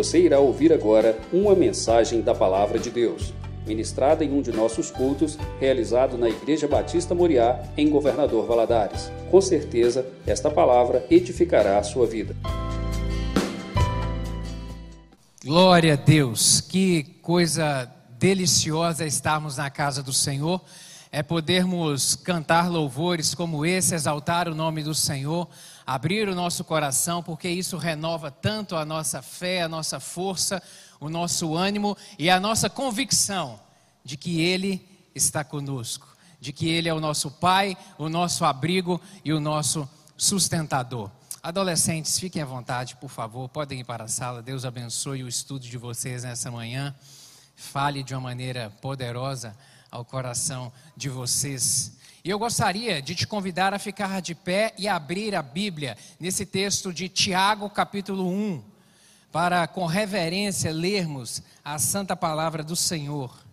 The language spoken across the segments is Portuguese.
Você irá ouvir agora uma mensagem da Palavra de Deus, ministrada em um de nossos cultos, realizado na Igreja Batista Moriá, em Governador Valadares. Com certeza, esta palavra edificará a sua vida. Glória a Deus, que coisa deliciosa estarmos na casa do Senhor, é podermos cantar louvores como esse, exaltar o nome do Senhor, abrir o nosso coração, porque isso renova tanto a nossa fé, a nossa força, o nosso ânimo e a nossa convicção de que Ele está conosco, de que Ele é o nosso Pai, o nosso abrigo e o nosso sustentador. Adolescentes, fiquem à vontade, por favor, podem ir para a sala. Deus abençoe o estudo de vocês nessa manhã. Fale de uma maneira poderosa ao coração de vocês. E eu gostaria de te convidar a ficar de pé e abrir a Bíblia nesse texto de Tiago, capítulo 1, para com reverência lermos a santa palavra do Senhor.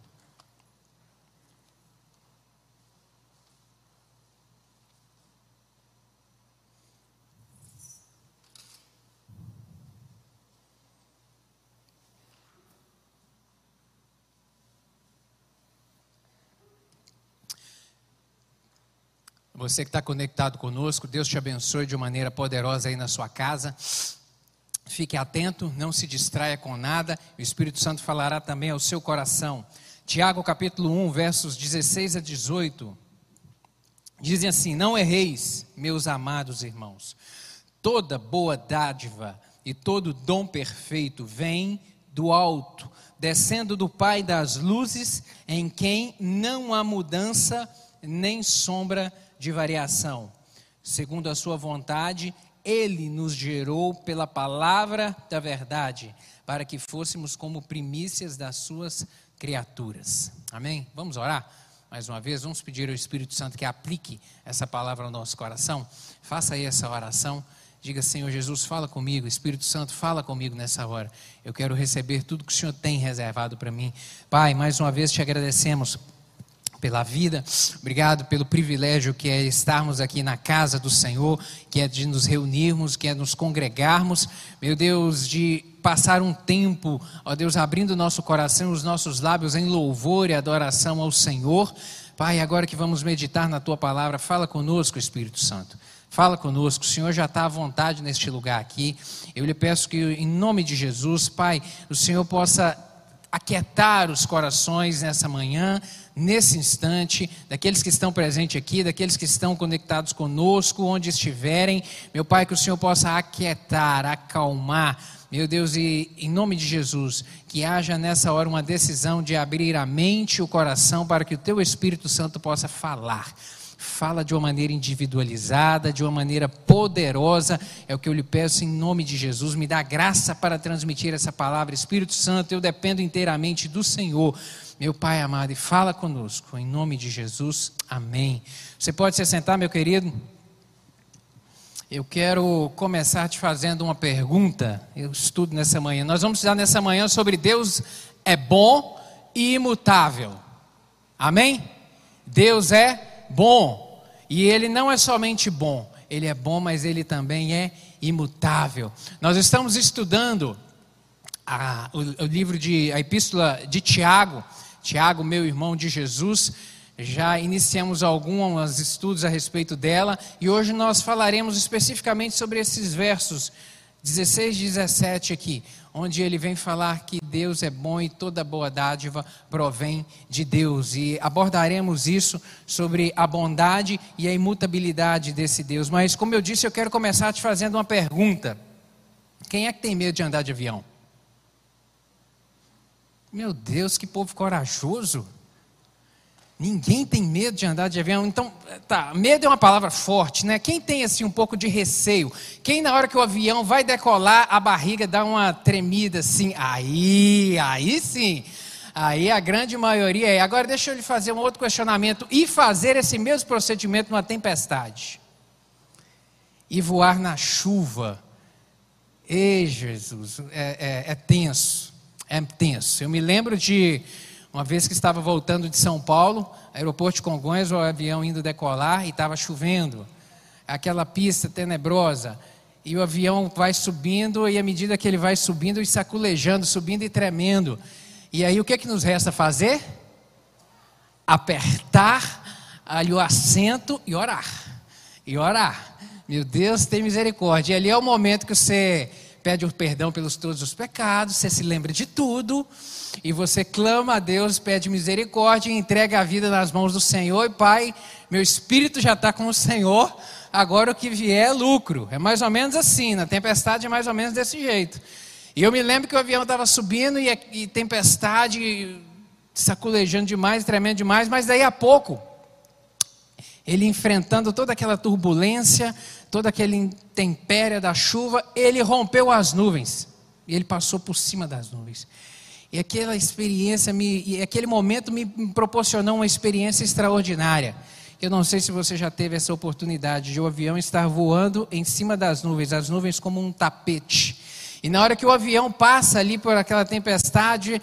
Você que está conectado conosco, Deus te abençoe de maneira poderosa aí na sua casa. Fique atento, não se distraia com nada. O Espírito Santo falará também ao seu coração. Tiago capítulo 1, versos 16 a 18. Dizem assim: Não erreis, meus amados irmãos. Toda boa dádiva e todo dom perfeito vem do alto, descendo do Pai das luzes, em quem não há mudança nem sombra de de variação. Segundo a sua vontade, ele nos gerou pela palavra da verdade, para que fôssemos como primícias das suas criaturas. Amém? Vamos orar? Mais uma vez, vamos pedir ao Espírito Santo que aplique essa palavra ao nosso coração. Faça aí essa oração. Diga, Senhor Jesus, fala comigo. Espírito Santo, fala comigo nessa hora. Eu quero receber tudo que o Senhor tem reservado para mim. Pai, mais uma vez te agradecemos pela vida, obrigado pelo privilégio que é estarmos aqui na casa do Senhor, que é de nos reunirmos, que é nos congregarmos, meu Deus, de passar um tempo, ó Deus, abrindo nosso coração, os nossos lábios em louvor e adoração ao Senhor. Pai, agora que vamos meditar na tua palavra, fala conosco, Espírito Santo. Fala conosco, o Senhor já está à vontade neste lugar aqui. Eu lhe peço que, em nome de Jesus, Pai, o Senhor possa aquietar os corações nessa manhã, nesse instante, daqueles que estão presentes aqui, daqueles que estão conectados conosco, onde estiverem. Meu Pai, que o Senhor possa aquietar, acalmar. Meu Deus, e em nome de Jesus, que haja nessa hora uma decisão de abrir a mente e o coração para que o Teu Espírito Santo possa falar fala de uma maneira individualizada, de uma maneira poderosa. É o que eu lhe peço em nome de Jesus. Me dá graça para transmitir essa palavra. Espírito Santo, eu dependo inteiramente do Senhor. Meu Pai amado, e fala conosco, em nome de Jesus, amém. Você pode se sentar, meu querido? Eu quero começar te fazendo uma pergunta. Eu estudo nessa manhã. Nós vamos estudar nessa manhã sobre Deus é bom e imutável. Amém? Deus é bom. E ele não é somente bom, ele é bom, mas ele também é imutável. Nós estamos estudando a, o, o, livro de a epístola de Tiago, Tiago, meu irmão de Jesus. Já iniciamos alguns estudos a respeito dela e hoje nós falaremos especificamente sobre esses versos 16 e 17 aqui, onde ele vem falar que Deus é bom e toda boa dádiva provém de Deus. E abordaremos isso sobre a bondade e a imutabilidade desse Deus. Mas, como eu disse, eu quero começar te fazendo uma pergunta: quem é que tem medo de andar de avião? Meu Deus, que povo corajoso! Ninguém tem medo de andar de avião. Então, tá, medo é uma palavra forte, né? Quem tem assim um pouco de receio? Quem na hora que o avião vai decolar, a barriga dá uma tremida assim? Aí, aí sim. Aí a grande maioria é. Agora deixa eu lhe fazer um outro questionamento. E fazer esse mesmo procedimento numa tempestade? E voar na chuva? Ei, Jesus, é, é, é tenso. É tenso. Eu me lembro de uma vez que estava voltando de São Paulo, aeroporto de Congonhas, o avião indo decolar e estava chovendo. Aquela pista tenebrosa. e o avião vai subindo, e à medida que ele vai subindo e saculejando, subindo e tremendo. E aí o que, é que nos resta fazer? Apertar ali o assento e orar. E orar. Meu Deus, tem misericórdia. E ali é o momento que você pede o perdão pelos todos os pecados, você se lembra de tudo, e você clama a Deus, pede misericórdia entrega a vida nas mãos do Senhor. E Pai, meu espírito já está com o Senhor, agora o que vier é lucro. É mais ou menos assim, na tempestade é mais ou menos desse jeito. E eu me lembro que o avião estava subindo e, e tempestade saculejando demais, tremendo demais, mas daí a pouco, ele enfrentando toda aquela turbulência, toda aquela intempéria da chuva, ele rompeu as nuvens. E ele passou por cima das nuvens. E aquela experiência, me, e aquele momento me proporcionou uma experiência extraordinária. Eu não sei se você já teve essa oportunidade de o avião estar voando em cima das nuvens, as nuvens como um tapete. E na hora que o avião passa ali por aquela tempestade,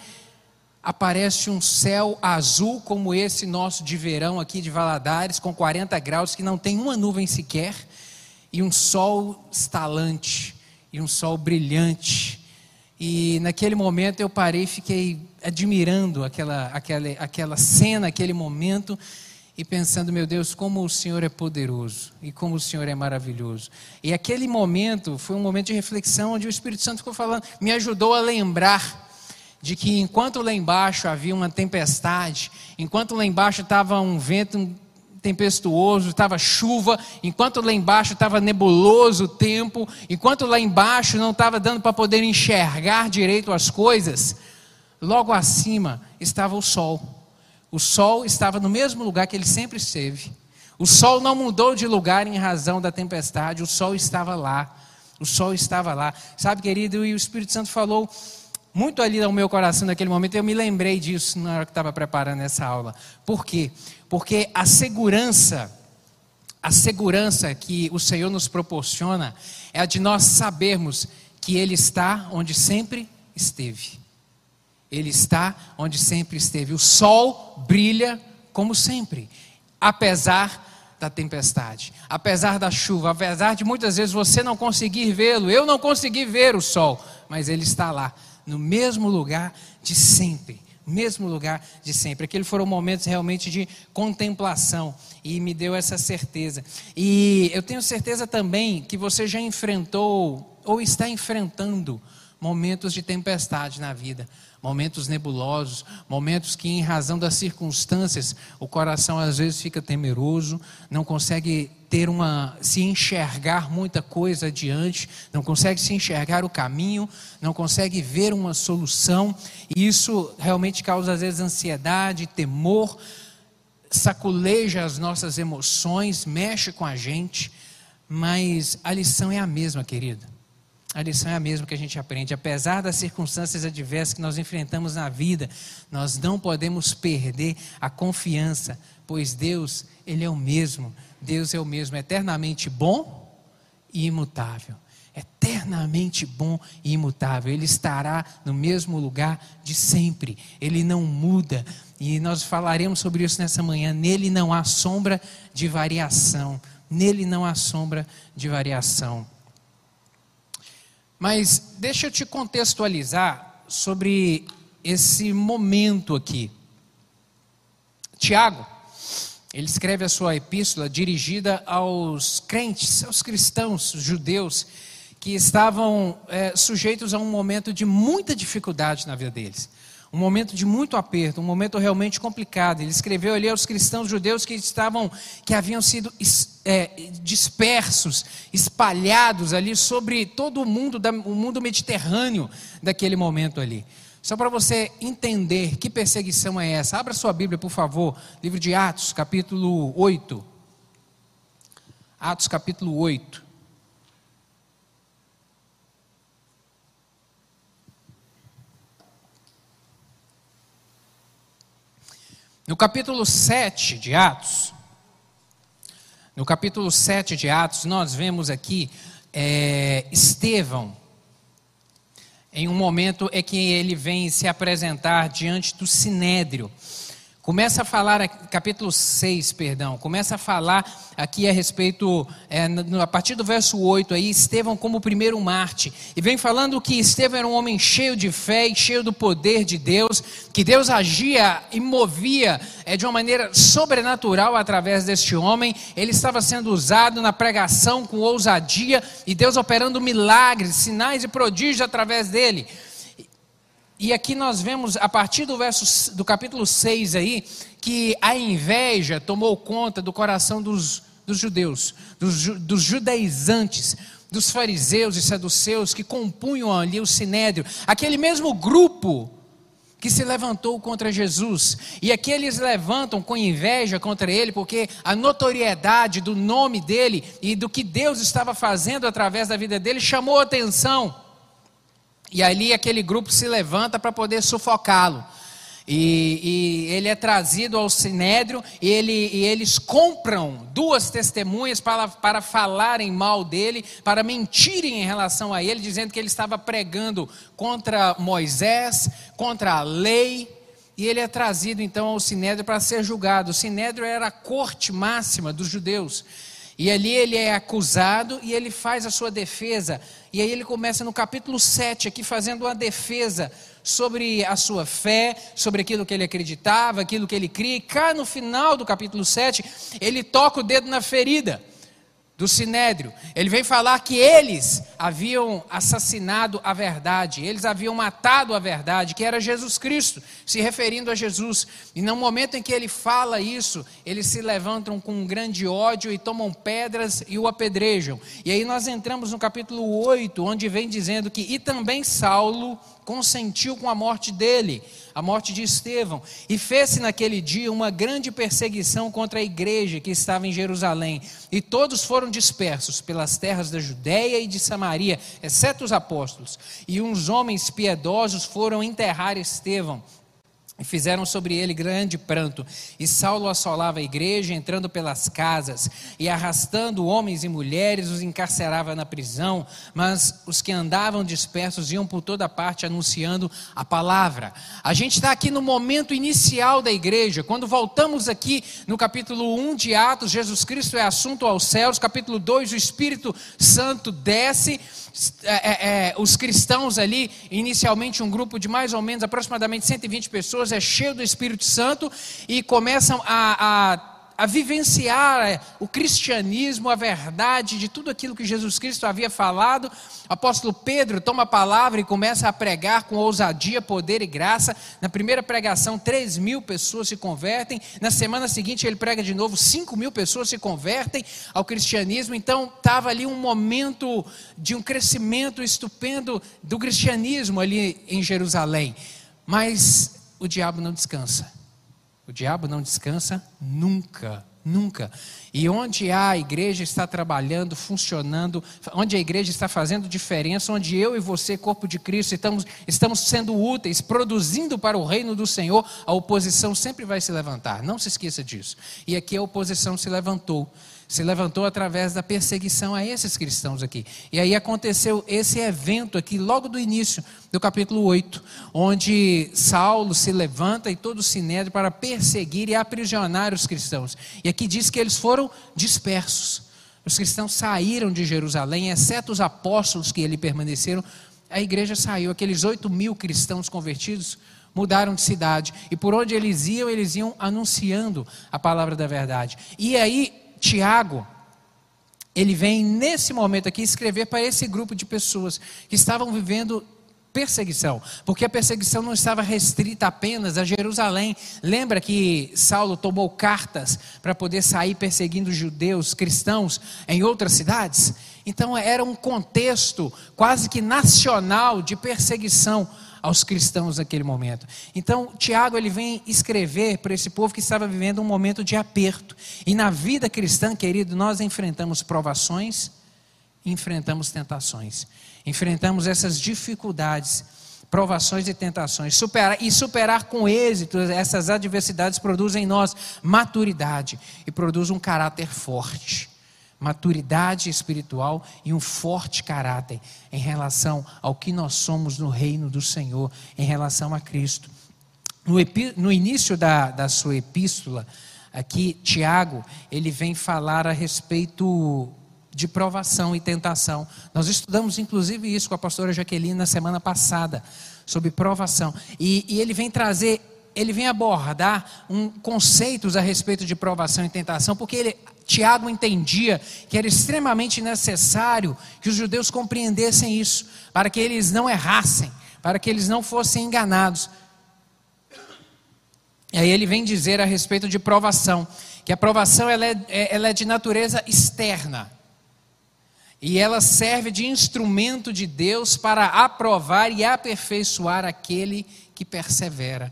aparece um céu azul como esse nosso de verão aqui de Valadares, com 40 graus, que não tem uma nuvem sequer e um sol estalante, e um sol brilhante. E naquele momento eu parei e fiquei admirando aquela, aquela, aquela cena, aquele momento, e pensando, meu Deus, como o Senhor é poderoso e como o Senhor é maravilhoso. E aquele momento foi um momento de reflexão onde o Espírito Santo ficou falando, me ajudou a lembrar de que enquanto lá embaixo havia uma tempestade, enquanto lá embaixo estava um vento tempestuoso, estava chuva, enquanto lá embaixo estava nebuloso o tempo, enquanto lá embaixo não estava dando para poder enxergar direito as coisas, logo acima estava o sol. O sol estava no mesmo lugar que ele sempre esteve. O sol não mudou de lugar em razão da tempestade, o sol estava lá. O sol estava lá. Sabe, querido, e o Espírito Santo falou muito ali no meu coração naquele momento, eu me lembrei disso na hora que estava preparando essa aula. Por quê? Porque a segurança, a segurança que o Senhor nos proporciona é a de nós sabermos que Ele está onde sempre esteve. Ele está onde sempre esteve. O sol brilha como sempre, apesar da tempestade, apesar da chuva, apesar de muitas vezes você não conseguir vê-lo. Eu não consegui ver o sol, mas ele está lá no mesmo lugar de sempre. Mesmo lugar de sempre. Aqueles foram momentos realmente de contemplação e me deu essa certeza. E eu tenho certeza também que você já enfrentou ou está enfrentando momentos de tempestade na vida momentos nebulosos, momentos que, em razão das circunstâncias, o coração às vezes fica temeroso, não consegue ter uma, se enxergar muita coisa adiante, não consegue se enxergar o caminho, não consegue ver uma solução, e isso realmente causa às vezes ansiedade, temor, saculeja as nossas emoções, mexe com a gente, mas a lição é a mesma, querido. A lição é a mesma que a gente aprende. Apesar das circunstâncias adversas que nós enfrentamos na vida, nós não podemos perder a confiança, pois Deus, Ele é o mesmo. Deus é o mesmo, eternamente bom e imutável. Eternamente bom e imutável. Ele estará no mesmo lugar de sempre. Ele não muda. E nós falaremos sobre isso nessa manhã. Nele não há sombra de variação. Nele não há sombra de variação. Mas deixa eu te contextualizar sobre esse momento aqui. Tiago, ele escreve a sua epístola dirigida aos crentes, aos cristãos judeus que estavam é, sujeitos a um momento de muita dificuldade na vida deles um momento de muito aperto, um momento realmente complicado. Ele escreveu ali aos cristãos judeus que estavam, que haviam sido é, dispersos, espalhados ali sobre todo o mundo, o mundo mediterrâneo daquele momento ali. Só para você entender que perseguição é essa, abra sua Bíblia, por favor, livro de Atos, capítulo 8. Atos, capítulo 8. No capítulo 7 de Atos, no capítulo 7 de Atos, nós vemos aqui é, Estevão, em um momento é que ele vem se apresentar diante do sinédrio, começa a falar, capítulo 6, perdão, começa a falar aqui a respeito, é, a partir do verso 8 aí, Estevão como o primeiro Marte, e vem falando que Estevão era um homem cheio de fé e cheio do poder de Deus, que Deus agia e movia é, de uma maneira sobrenatural através deste homem, ele estava sendo usado na pregação com ousadia, e Deus operando milagres, sinais e prodígios através dele, e aqui nós vemos, a partir do verso do capítulo 6 aí, que a inveja tomou conta do coração dos, dos judeus, dos, dos judaizantes, dos fariseus e saduceus que compunham ali o sinédrio, aquele mesmo grupo que se levantou contra Jesus. E aqui eles levantam com inveja contra ele, porque a notoriedade do nome dele e do que Deus estava fazendo através da vida dele chamou atenção. E ali aquele grupo se levanta para poder sufocá-lo. E, e, ele é trazido ao sinédrio e, ele, e eles compram duas testemunhas para, para falarem mal dele, para mentirem em relação a ele, dizendo que ele estava pregando contra Moisés, contra a lei. E ele é trazido então ao sinédrio para ser julgado. O sinédrio era a corte máxima dos judeus. E ali ele é acusado e ele faz a sua defesa. E aí ele começa no capítulo 7 aqui fazendo uma defesa sobre a sua fé, sobre aquilo que ele acreditava, aquilo que ele cria. E cá no final do capítulo 7, ele toca o dedo na ferida do Sinédrio. Ele vem falar que eles haviam assassinado a verdade, eles haviam matado a verdade, que era Jesus Cristo, se referindo a Jesus. E no momento em que ele fala isso, eles se levantam com um grande ódio e tomam pedras e o apedrejam. E aí nós entramos no capítulo 8, onde vem dizendo que e também Saulo consentiu com a morte dele, a morte de Estevão, e fez-se naquele dia uma grande perseguição contra a igreja que estava em Jerusalém, e todos foram dispersos pelas terras da Judéia e de Samaria, exceto os apóstolos, e uns homens piedosos foram enterrar Estevão e fizeram sobre ele grande pranto. E Saulo assolava a igreja, entrando pelas casas e arrastando homens e mulheres, os encarcerava na prisão. Mas os que andavam dispersos iam por toda parte anunciando a palavra. A gente está aqui no momento inicial da igreja. Quando voltamos aqui no capítulo 1 de Atos, Jesus Cristo é assunto aos céus. Capítulo 2, o Espírito Santo desce é, é, é, os cristãos ali, inicialmente um grupo de mais ou menos aproximadamente 120 pessoas, é cheio do Espírito Santo e começam a, a a vivenciar é, o cristianismo, a verdade de tudo aquilo que Jesus Cristo havia falado. O apóstolo Pedro toma a palavra e começa a pregar com ousadia, poder e graça. Na primeira pregação, 3 mil pessoas se convertem. Na semana seguinte, ele prega de novo, 5 mil pessoas se convertem ao cristianismo. Então, estava ali um momento de um crescimento estupendo do cristianismo ali em Jerusalém. Mas o diabo não descansa. O diabo não descansa nunca, nunca. E onde a igreja está trabalhando, funcionando, onde a igreja está fazendo diferença, onde eu e você, corpo de Cristo, estamos, estamos sendo úteis, produzindo para o reino do Senhor, a oposição sempre vai se levantar. Não se esqueça disso. E aqui a oposição se levantou se levantou através da perseguição a esses cristãos aqui. E aí aconteceu esse evento aqui, logo do início do capítulo 8, onde Saulo se levanta e todo o sinédrio para perseguir e aprisionar os cristãos. E aqui diz que eles foram dispersos. Os cristãos saíram de Jerusalém, exceto os apóstolos que ali permaneceram. A igreja saiu, aqueles 8 mil cristãos convertidos mudaram de cidade. E por onde eles iam, eles iam anunciando a palavra da verdade. E aí Tiago, ele vem nesse momento aqui escrever para esse grupo de pessoas que estavam vivendo perseguição, porque a perseguição não estava restrita apenas a Jerusalém. Lembra que Saulo tomou cartas para poder sair perseguindo judeus, cristãos em outras cidades? Então era um contexto quase que nacional de perseguição aos cristãos naquele momento. Então, Tiago ele vem escrever para esse povo que estava vivendo um momento de aperto. E na vida cristã, querido, nós enfrentamos provações, enfrentamos tentações, enfrentamos essas dificuldades, provações e tentações. Superar, e superar com êxito essas adversidades produz em nós maturidade e produz um caráter forte maturidade espiritual e um forte caráter em relação ao que nós somos no reino do Senhor, em relação a Cristo. No, no início da, da sua epístola, aqui, Tiago, ele vem falar a respeito de provação e tentação. Nós estudamos, inclusive, isso com a pastora Jaqueline na semana passada, sobre provação. E, e ele vem trazer, ele vem abordar um, conceitos a respeito de provação e tentação, porque ele, Tiago entendia que era extremamente necessário que os judeus compreendessem isso, para que eles não errassem, para que eles não fossem enganados. E aí ele vem dizer a respeito de provação, que a provação ela é, é ela é de natureza externa. E ela serve de instrumento de Deus para aprovar e aperfeiçoar aquele que persevera.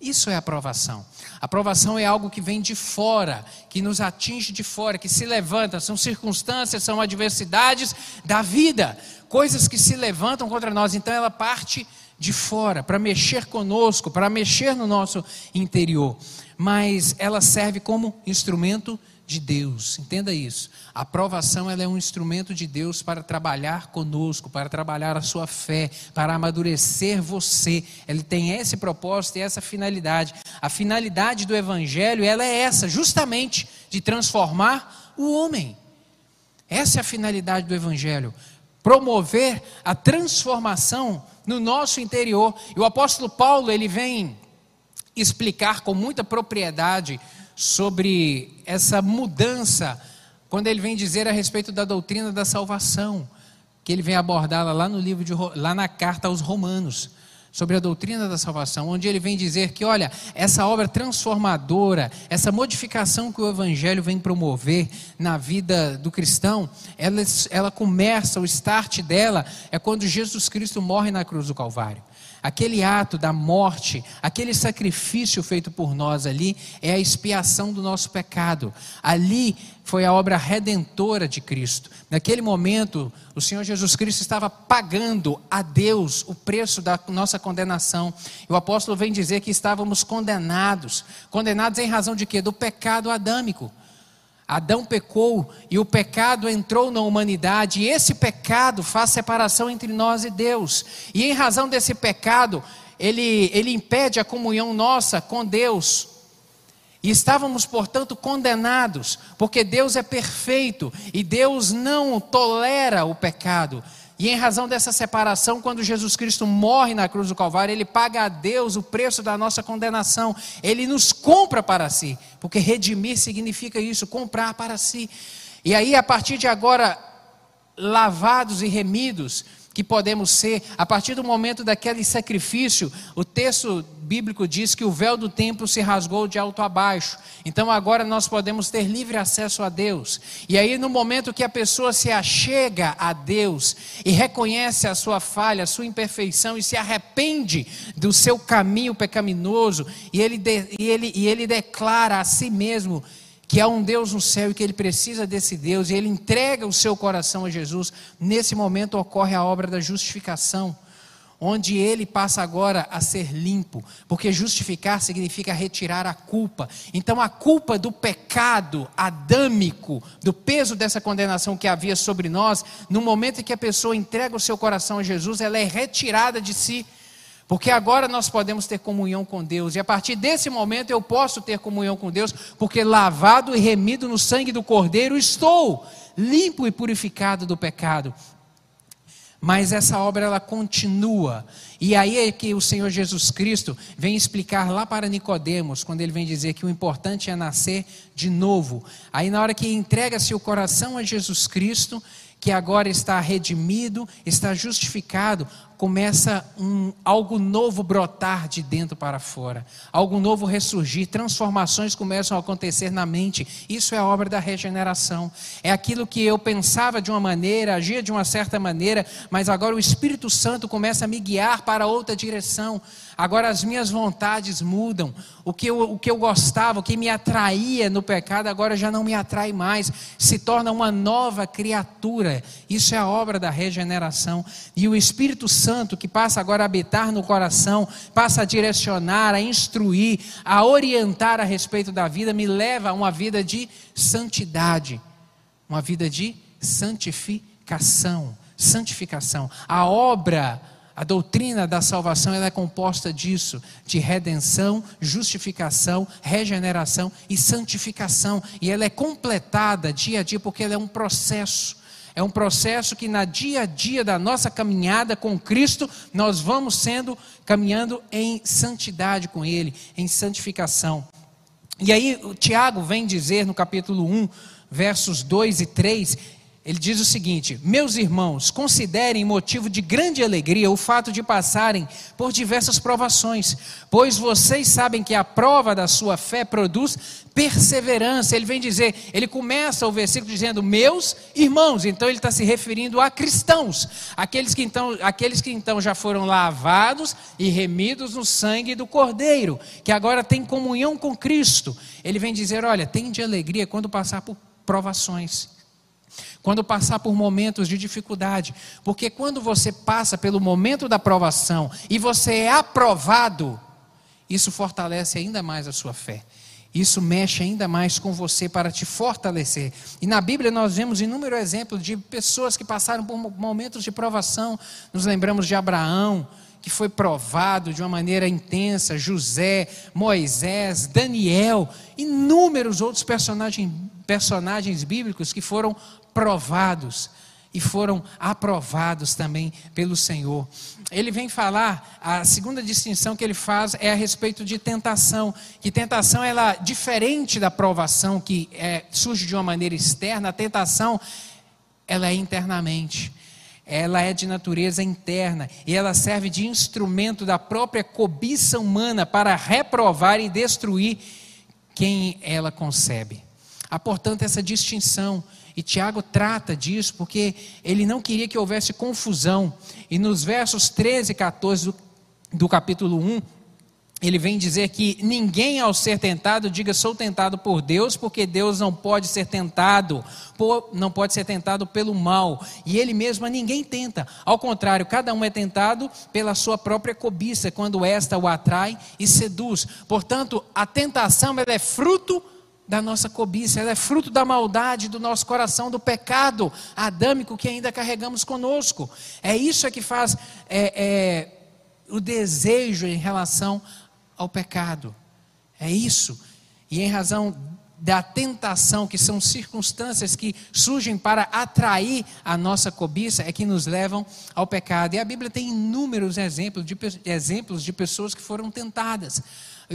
Isso é aprovação. Aprovação é algo que vem de fora, que nos atinge de fora, que se levanta. São circunstâncias, são adversidades da vida, coisas que se levantam contra nós. Então ela parte de fora para mexer conosco, para mexer no nosso interior. Mas ela serve como instrumento de Deus. Entenda isso. A aprovação ela é um instrumento de Deus para trabalhar conosco, para trabalhar a sua fé, para amadurecer você. Ele tem esse propósito e essa finalidade. A finalidade do evangelho, ela é essa, justamente de transformar o homem. Essa é a finalidade do evangelho, promover a transformação no nosso interior. E o apóstolo Paulo, ele vem explicar com muita propriedade sobre essa mudança, quando ele vem dizer a respeito da doutrina da salvação, que ele vem abordá-la lá no livro de, lá na carta aos Romanos, sobre a doutrina da salvação, onde ele vem dizer que, olha, essa obra transformadora, essa modificação que o Evangelho vem promover na vida do cristão, ela, ela começa, o start dela é quando Jesus Cristo morre na cruz do Calvário. Aquele ato da morte, aquele sacrifício feito por nós ali, é a expiação do nosso pecado. Ali foi a obra redentora de Cristo. Naquele momento, o Senhor Jesus Cristo estava pagando a Deus o preço da nossa condenação. E o apóstolo vem dizer que estávamos condenados. Condenados em razão de quê? Do pecado adâmico. Adão pecou e o pecado entrou na humanidade, e esse pecado faz separação entre nós e Deus. E em razão desse pecado, ele, ele impede a comunhão nossa com Deus. E estávamos, portanto, condenados, porque Deus é perfeito e Deus não tolera o pecado. E em razão dessa separação, quando Jesus Cristo morre na cruz do Calvário, ele paga a Deus o preço da nossa condenação. Ele nos compra para si, porque redimir significa isso, comprar para si. E aí, a partir de agora, lavados e remidos, que podemos ser, a partir do momento daquele sacrifício, o texto bíblico diz que o véu do templo se rasgou de alto a baixo. Então agora nós podemos ter livre acesso a Deus. E aí, no momento que a pessoa se achega a Deus e reconhece a sua falha, a sua imperfeição e se arrepende do seu caminho pecaminoso, e ele, de, e ele, e ele declara a si mesmo que há um Deus no céu e que ele precisa desse Deus, e ele entrega o seu coração a Jesus, nesse momento ocorre a obra da justificação, onde ele passa agora a ser limpo, porque justificar significa retirar a culpa. Então, a culpa do pecado adâmico, do peso dessa condenação que havia sobre nós, no momento em que a pessoa entrega o seu coração a Jesus, ela é retirada de si. Porque agora nós podemos ter comunhão com Deus, e a partir desse momento eu posso ter comunhão com Deus, porque lavado e remido no sangue do Cordeiro estou, limpo e purificado do pecado. Mas essa obra ela continua. E aí é que o Senhor Jesus Cristo vem explicar lá para Nicodemos, quando ele vem dizer que o importante é nascer de novo. Aí na hora que entrega-se o coração a Jesus Cristo, que agora está redimido, está justificado, começa um, algo novo brotar de dentro para fora, algo novo ressurgir, transformações começam a acontecer na mente. Isso é a obra da regeneração. É aquilo que eu pensava de uma maneira, agia de uma certa maneira, mas agora o Espírito Santo começa a me guiar para outra direção. Agora as minhas vontades mudam. O que, eu, o que eu gostava, o que me atraía no pecado, agora já não me atrai mais. Se torna uma nova criatura. Isso é a obra da regeneração. E o Espírito Santo, que passa agora a habitar no coração, passa a direcionar, a instruir, a orientar a respeito da vida, me leva a uma vida de santidade. Uma vida de santificação. Santificação. A obra A doutrina da salvação ela é composta disso, de redenção, justificação, regeneração e santificação. E ela é completada dia a dia porque ela é um processo. É um processo que na dia a dia da nossa caminhada com Cristo, nós vamos sendo caminhando em santidade com Ele, em santificação. E aí o Tiago vem dizer no capítulo 1, versos 2 e 3, ele diz o seguinte: Meus irmãos, considerem motivo de grande alegria o fato de passarem por diversas provações, pois vocês sabem que a prova da sua fé produz perseverança. Ele vem dizer, ele começa o versículo dizendo: Meus irmãos, então ele está se referindo a cristãos, aqueles que, então, aqueles que então já foram lavados e remidos no sangue do Cordeiro, que agora têm comunhão com Cristo. Ele vem dizer: Olha, tem de alegria quando passar por provações quando passar por momentos de dificuldade, porque quando você passa pelo momento da provação e você é aprovado, isso fortalece ainda mais a sua fé. Isso mexe ainda mais com você para te fortalecer. E na Bíblia nós vemos inúmeros exemplos de pessoas que passaram por momentos de provação. Nos lembramos de Abraão, que foi provado de uma maneira intensa, José, Moisés, Daniel, inúmeros outros personagens, personagens bíblicos que foram provados e foram aprovados também pelo Senhor. Ele vem falar, a segunda distinção que ele faz é a respeito de tentação, que tentação ela diferente da provação que é, surge de uma maneira externa, a tentação ela é internamente. Ela é de natureza interna e ela serve de instrumento da própria cobiça humana para reprovar e destruir quem ela concebe. Há, portanto, essa distinção e Tiago trata disso porque ele não queria que houvesse confusão. E nos versos 13 e 14 do, do capítulo 1, ele vem dizer que ninguém ao ser tentado diga sou tentado por Deus, porque Deus não pode ser tentado, por, não pode ser tentado pelo mal, e ele mesmo a ninguém tenta. Ao contrário, cada um é tentado pela sua própria cobiça, quando esta o atrai e seduz. Portanto, a tentação é fruto da nossa cobiça, ela é fruto da maldade do nosso coração, do pecado adâmico que ainda carregamos conosco. É isso é que faz é, é, o desejo em relação ao pecado. É isso. E em razão da tentação, que são circunstâncias que surgem para atrair a nossa cobiça, é que nos levam ao pecado. E a Bíblia tem inúmeros exemplos de, exemplos de pessoas que foram tentadas.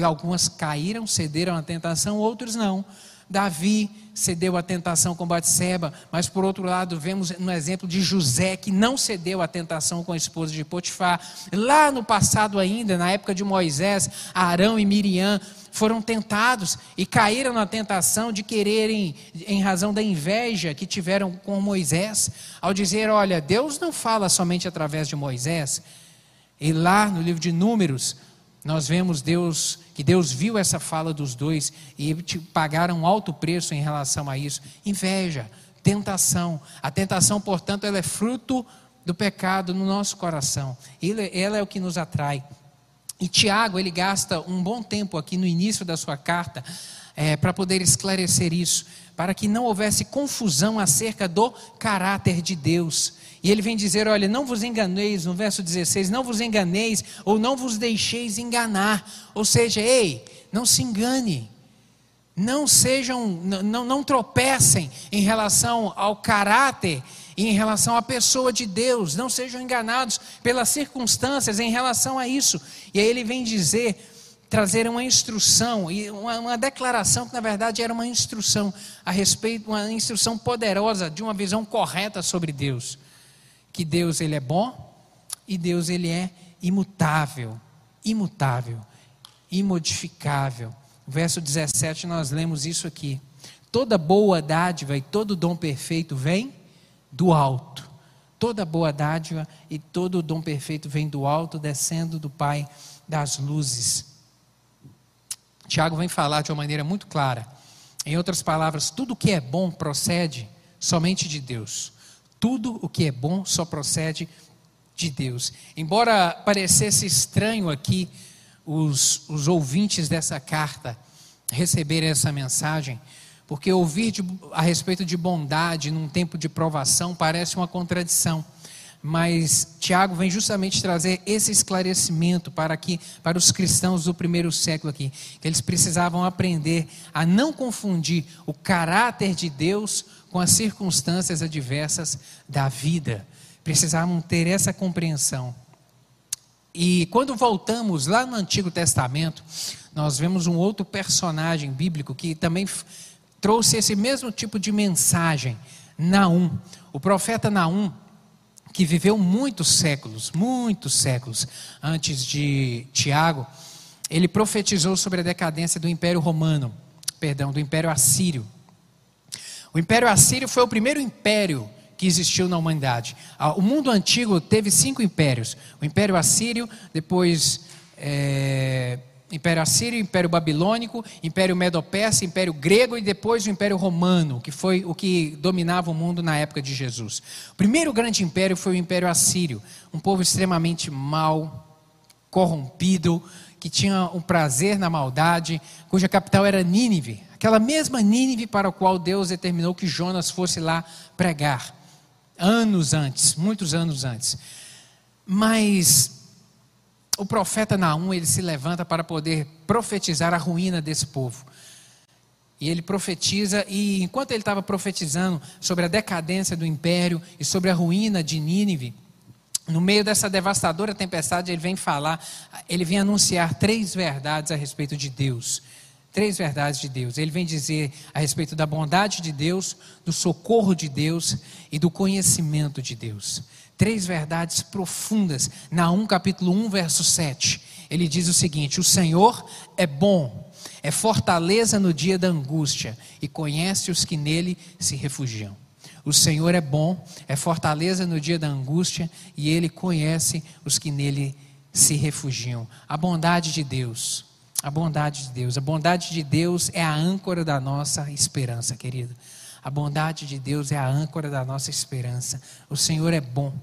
Algumas caíram, cederam à tentação, outros não. Davi cedeu à tentação com Batseba, mas por outro lado vemos no exemplo de José que não cedeu à tentação com a esposa de Potifar. Lá no passado ainda, na época de Moisés, Arão e Miriam foram tentados e caíram na tentação de quererem, em razão da inveja que tiveram com Moisés, ao dizer: Olha, Deus não fala somente através de Moisés. E lá no livro de Números, nós vemos Deus, que Deus viu essa fala dos dois e pagaram um alto preço em relação a isso. Inveja, tentação. A tentação, portanto, ela é fruto do pecado no nosso coração. Ela é o que nos atrai. E Tiago, ele gasta um bom tempo aqui no início da sua carta é, para poder esclarecer isso, para que não houvesse confusão acerca do caráter de Deus. E ele vem dizer: olha, não vos enganeis, no verso 16, não vos enganeis ou não vos deixeis enganar. Ou seja, ei, não se engane. Não sejam, não, não tropecem em relação ao caráter e em relação à pessoa de Deus. Não sejam enganados pelas circunstâncias em relação a isso. E aí ele vem dizer, trazer uma instrução e uma, uma, declaração que na verdade era uma instrução a respeito, uma instrução poderosa de uma visão correta sobre Deus que Deus ele é bom e Deus ele é imutável, imutável, imodificável. verso 17 nós lemos isso aqui. Toda boa dádiva e todo dom perfeito vem do alto. Toda boa dádiva e todo dom perfeito vem do alto, descendo do Pai das luzes. Tiago vem falar de uma maneira muito clara. Em outras palavras, tudo que é bom procede somente de Deus. Tudo o que é bom só procede de Deus. Embora parecesse estranho aqui os, os ouvintes dessa carta receberem essa mensagem, porque ouvir de, a respeito de bondade num tempo de provação parece uma contradição. mas Tiago vem justamente trazer esse esclarecimento para aqui, para os cristãos do primeiro século aqui, que eles precisavam aprender a não confundir o caráter de Deus com as circunstâncias adversas da vida. Precisavam ter essa compreensão. E quando voltamos lá no Antigo Testamento, nós vemos um outro personagem bíblico que também trouxe esse mesmo tipo de mensagem, Naum. O profeta Naum, que viveu muitos séculos, muitos séculos antes de Tiago, ele profetizou sobre a decadência do Império Romano, perdão, do Império Assírio. O Império Assírio foi o primeiro império que existiu na humanidade. Ah, o mundo antigo teve cinco impérios: o Império Assírio, depois é, Império Assírio, Império Babilônico, Império Medo-Persa, Império Grego e depois o Império Romano, que foi o que dominava o mundo na época de Jesus. O primeiro grande império foi o Império Assírio, um povo extremamente mau, corrompido, que tinha um prazer na maldade, cuja capital era Nínive, aquela mesma Nínive para a qual Deus determinou que Jonas fosse lá pregar, anos antes, muitos anos antes. Mas o profeta Naum, ele se levanta para poder profetizar a ruína desse povo. E ele profetiza, e enquanto ele estava profetizando sobre a decadência do império e sobre a ruína de Nínive, no meio dessa devastadora tempestade, ele vem falar, ele vem anunciar três verdades a respeito de Deus. Três verdades de Deus. Ele vem dizer a respeito da bondade de Deus, do socorro de Deus e do conhecimento de Deus três verdades profundas. Na 1 capítulo 1, verso 7, ele diz o seguinte: O Senhor é bom, é fortaleza no dia da angústia e conhece os que nele se refugiam. O Senhor é bom, é fortaleza no dia da angústia e ele conhece os que nele se refugiam. A bondade de Deus, a bondade de Deus, a bondade de Deus é a âncora da nossa esperança, querido. A bondade de Deus é a âncora da nossa esperança. O Senhor é bom.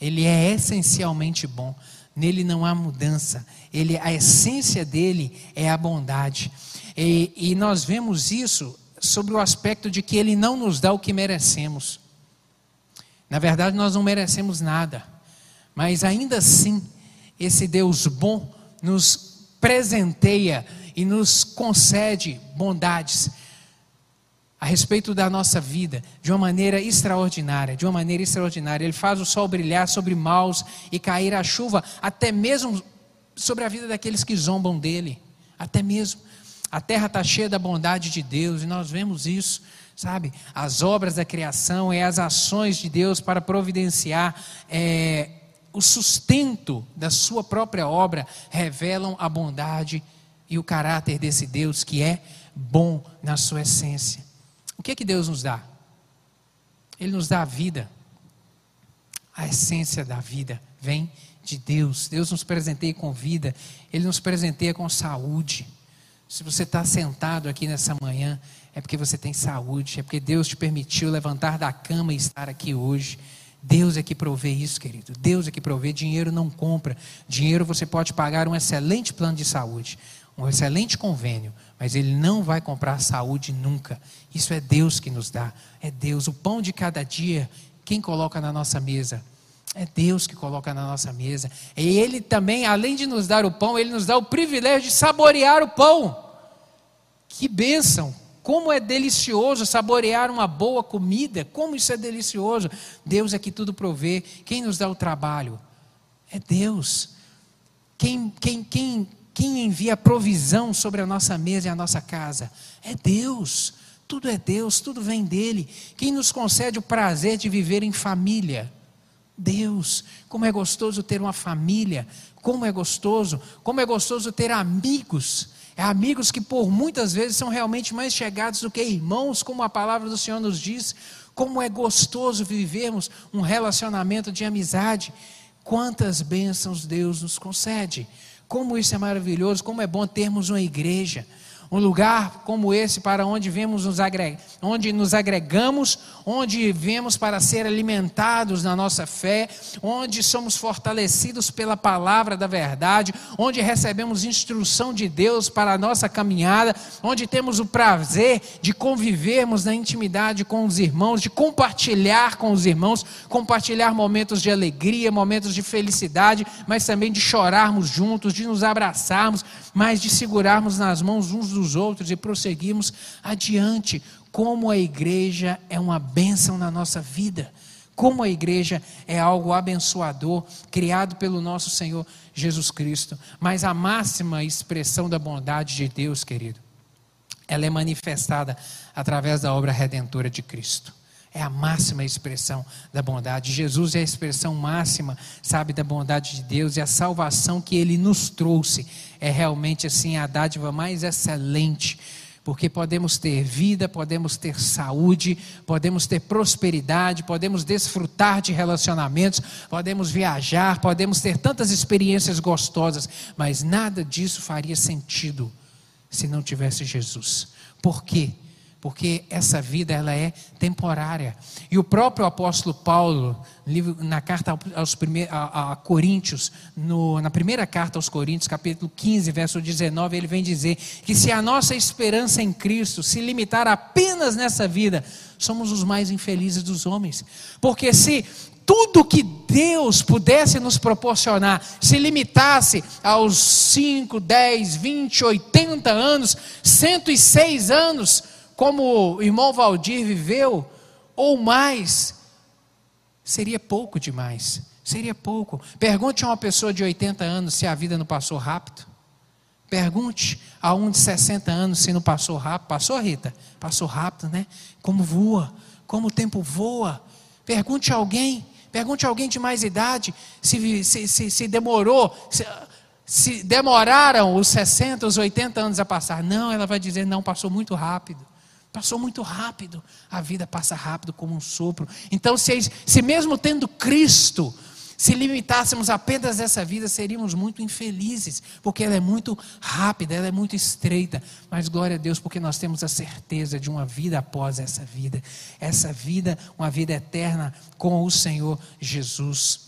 Ele é essencialmente bom. Nele não há mudança. Ele, a essência dele é a bondade. E, e nós vemos isso sobre o aspecto de que ele não nos dá o que merecemos. Na verdade, nós não merecemos nada. Mas ainda assim, esse Deus bom nos presenteia e nos concede bondades a respeito da nossa vida de uma maneira extraordinária, de uma maneira extraordinária. Ele faz o sol brilhar sobre maus e cair a chuva, até mesmo sobre a vida daqueles que zombam dele, até mesmo. A terra está cheia da bondade de Deus e nós vemos isso, sabe? As obras da criação e as ações de Deus para providenciar é, o sustento da sua própria obra revelam a bondade e o caráter desse Deus que é bom na sua essência. O que é que Deus nos dá? Ele nos dá a vida. A essência da vida vem de Deus. Deus nos presenteia com vida, Ele nos presenteia com saúde. Se você está sentado aqui nessa manhã, é porque você tem saúde, é porque Deus te permitiu levantar da cama e estar aqui hoje. Deus é que provê isso, querido. Deus é que provê. Dinheiro não compra. Dinheiro você pode pagar um excelente plano de saúde, um excelente convênio, mas ele não vai comprar saúde nunca. Isso é Deus que nos dá. É Deus. O pão de cada dia, quem coloca na nossa mesa? É Deus que coloca na nossa mesa. E Ele também, além de nos dar o pão, Ele nos dá o privilégio de saborear o pão. Que bênção! Como é delicioso saborear uma boa comida, como isso é delicioso. Deus é que tudo provê. Quem nos dá o trabalho? É Deus. Quem, quem, quem quem envia provisão sobre a nossa mesa e a nossa casa? É Deus. Tudo é Deus, tudo vem dele. Quem nos concede o prazer de viver em família? Deus. Como é gostoso ter uma família. Como é gostoso. Como é gostoso ter amigos. É amigos que por muitas vezes são realmente mais chegados do que irmãos, como a palavra do Senhor nos diz. Como é gostoso vivermos um relacionamento de amizade. Quantas bênçãos Deus nos concede. Como isso é maravilhoso, como é bom termos uma igreja, um lugar como esse para onde vemos nos agreg... onde nos agregamos, onde vemos para ser alimentados na nossa fé, onde somos fortalecidos pela palavra da verdade, onde recebemos instrução de Deus para a nossa caminhada, onde temos o prazer de convivermos na intimidade com os irmãos, de compartilhar com os irmãos, compartilhar momentos de alegria, momentos de felicidade, mas também de chorarmos juntos, de nos abraçarmos, mas de segurarmos nas mãos uns dos dos outros e prosseguirmos adiante. Como a igreja é uma bênção na nossa vida. Como a igreja é algo abençoador, criado pelo nosso Senhor Jesus Cristo. Mas a máxima expressão da bondade de Deus, querido, ela é manifestada através da obra redentora de Cristo é a máxima expressão da bondade. Jesus é a expressão máxima, sabe, da bondade de Deus e a salvação que ele nos trouxe é realmente assim a dádiva mais excelente. Porque podemos ter vida, podemos ter saúde, podemos ter prosperidade, podemos desfrutar de relacionamentos, podemos viajar, podemos ter tantas experiências gostosas, mas nada disso faria sentido se não tivesse Jesus. Por quê? Porque essa vida ela é temporária. E o próprio apóstolo Paulo, na carta aos a, a Coríntios, no, na primeira carta aos Coríntios, capítulo 15, verso 19, ele vem dizer que se a nossa esperança em Cristo se limitar apenas nessa vida, somos os mais infelizes dos homens. Porque se tudo que Deus pudesse nos proporcionar se limitasse aos 5, 10, 20, 80 anos, 106 anos, como o irmão Valdir viveu, ou mais, seria pouco demais. Seria pouco. Pergunte a uma pessoa de 80 anos se a vida não passou rápido. Pergunte a um de 60 anos se não passou rápido. Passou, Rita? Passou rápido, né? Como voa, como o tempo voa. Pergunte a alguém, pergunte a alguém de mais idade se, se, se, se demorou, se, se demoraram os 60, os 80 anos a passar. Não, ela vai dizer: não, passou muito rápido. Passou muito rápido. A vida passa rápido como um sopro. Então, se, se mesmo tendo Cristo, se limitássemos apenas essa vida, seríamos muito infelizes, porque ela é muito rápida, ela é muito estreita. Mas glória a Deus, porque nós temos a certeza de uma vida após essa vida. Essa vida, uma vida eterna com o Senhor Jesus.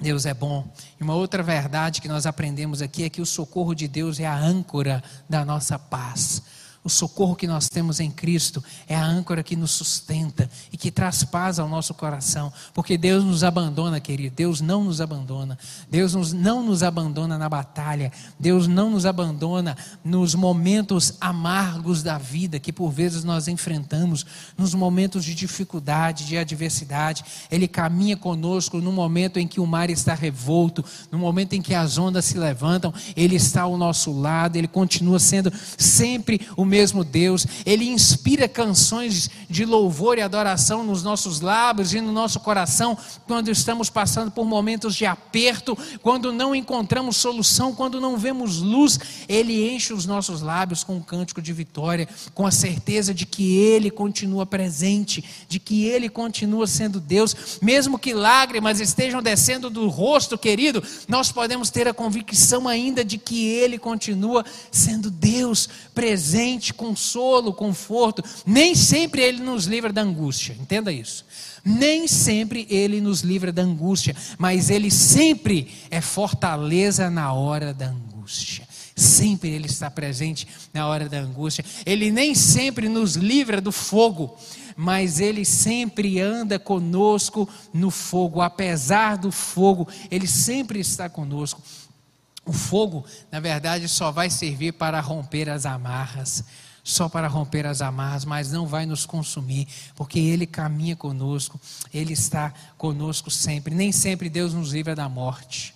Deus é bom. E uma outra verdade que nós aprendemos aqui é que o socorro de Deus é a âncora da nossa paz. O socorro que nós temos em Cristo é a âncora que nos sustenta e que traz paz ao nosso coração, porque Deus nos abandona, querido. Deus não nos abandona. Deus nos, não nos abandona na batalha. Deus não nos abandona nos momentos amargos da vida que por vezes nós enfrentamos, nos momentos de dificuldade, de adversidade. Ele caminha conosco no momento em que o mar está revolto, no momento em que as ondas se levantam. Ele está ao nosso lado. Ele continua sendo sempre o mesmo Deus, Ele inspira canções de louvor e adoração nos nossos lábios e no nosso coração quando estamos passando por momentos de aperto, quando não encontramos solução, quando não vemos luz, Ele enche os nossos lábios com um cântico de vitória, com a certeza de que Ele continua presente, de que Ele continua sendo Deus, mesmo que lágrimas estejam descendo do rosto, querido, nós podemos ter a convicção ainda de que Ele continua sendo Deus presente consolo, conforto. Nem sempre Ele nos livra da angústia, entenda isso. Nem sempre Ele nos livra da angústia, mas Ele sempre é fortaleza na hora da angústia. Sempre Ele está presente na hora da angústia. Ele nem sempre nos livra do fogo, mas Ele sempre anda conosco no fogo. Apesar do fogo, Ele sempre está conosco. O fogo, na verdade, só vai servir para romper as amarras, só para romper as amarras, mas não vai nos consumir, porque Ele caminha conosco, Ele está conosco sempre. Nem sempre Deus nos livra da morte.